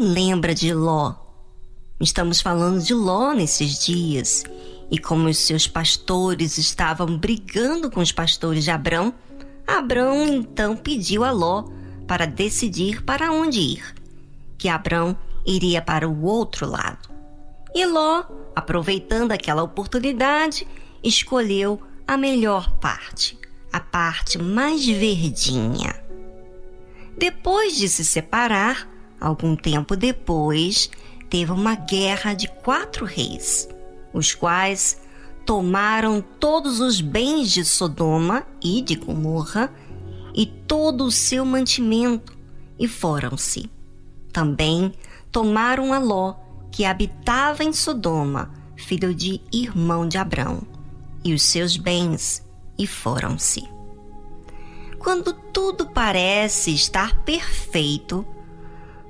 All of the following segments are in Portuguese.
Lembra de Ló? Estamos falando de Ló nesses dias. E como os seus pastores estavam brigando com os pastores de Abrão, Abrão então pediu a Ló para decidir para onde ir. Que Abrão iria para o outro lado. E Ló, aproveitando aquela oportunidade, escolheu a melhor parte, a parte mais verdinha. Depois de se separar, algum tempo depois, teve uma guerra de quatro reis, os quais tomaram todos os bens de Sodoma e de Gomorra e todo o seu mantimento e foram-se. Também tomaram a Ló, que habitava em Sodoma, filho de irmão de Abrão, e os seus bens e foram-se. Quando tudo parece estar perfeito,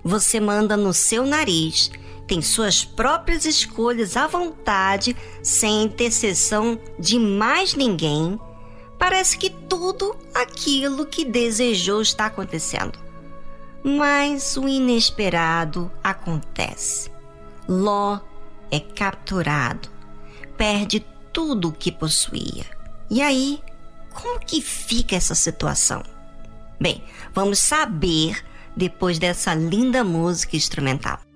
você manda no seu nariz, tem suas próprias escolhas à vontade, sem intercessão de mais ninguém. Parece que tudo aquilo que desejou está acontecendo. Mas o inesperado acontece. Ló é capturado, perde tudo o que possuía. E aí, como que fica essa situação? Bem, vamos saber depois dessa linda música instrumental.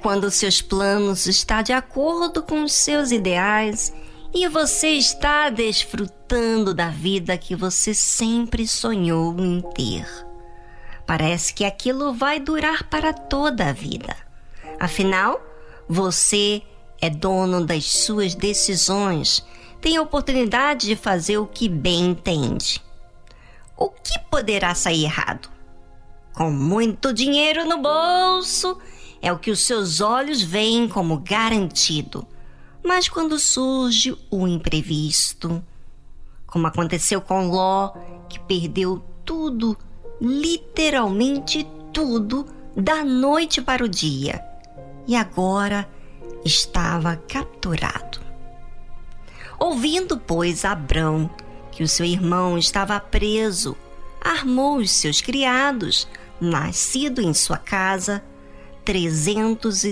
Quando seus planos estão de acordo com os seus ideais e você está desfrutando da vida que você sempre sonhou em ter. Parece que aquilo vai durar para toda a vida. Afinal, você é dono das suas decisões, tem a oportunidade de fazer o que bem entende. O que poderá sair errado? Com muito dinheiro no bolso é o que os seus olhos veem como garantido. Mas quando surge o imprevisto, como aconteceu com Ló, que perdeu tudo, literalmente tudo da noite para o dia e agora estava capturado. Ouvindo, pois, Abrão que o seu irmão estava preso, armou os seus criados, nascido em sua casa, trezentos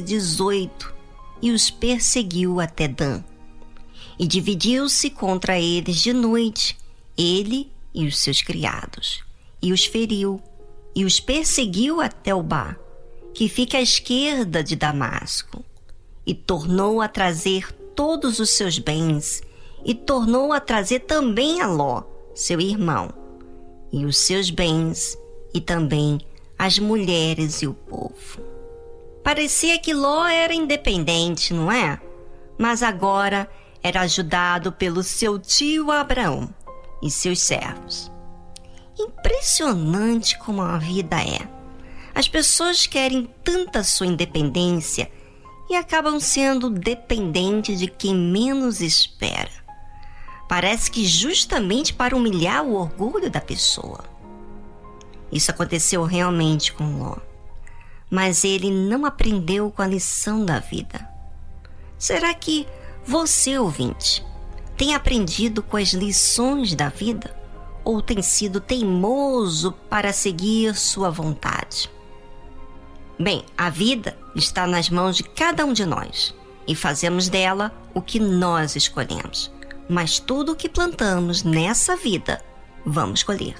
e os perseguiu até Dan. E dividiu-se contra eles de noite, ele e os seus criados, e os feriu, e os perseguiu até o Bar, que fica à esquerda de Damasco, e tornou a trazer todos os seus bens, e tornou a trazer também a Ló, seu irmão, e os seus bens, e também as mulheres e o povo. Parecia que Ló era independente, não é? Mas agora era ajudado pelo seu tio Abraão e seus servos. Impressionante como a vida é. As pessoas querem tanta sua independência e acabam sendo dependentes de quem menos espera. Parece que justamente para humilhar o orgulho da pessoa. Isso aconteceu realmente com Ló. Mas ele não aprendeu com a lição da vida. Será que você, ouvinte, tem aprendido com as lições da vida? Ou tem sido teimoso para seguir sua vontade? Bem, a vida está nas mãos de cada um de nós e fazemos dela o que nós escolhemos. Mas tudo o que plantamos nessa vida, vamos colher.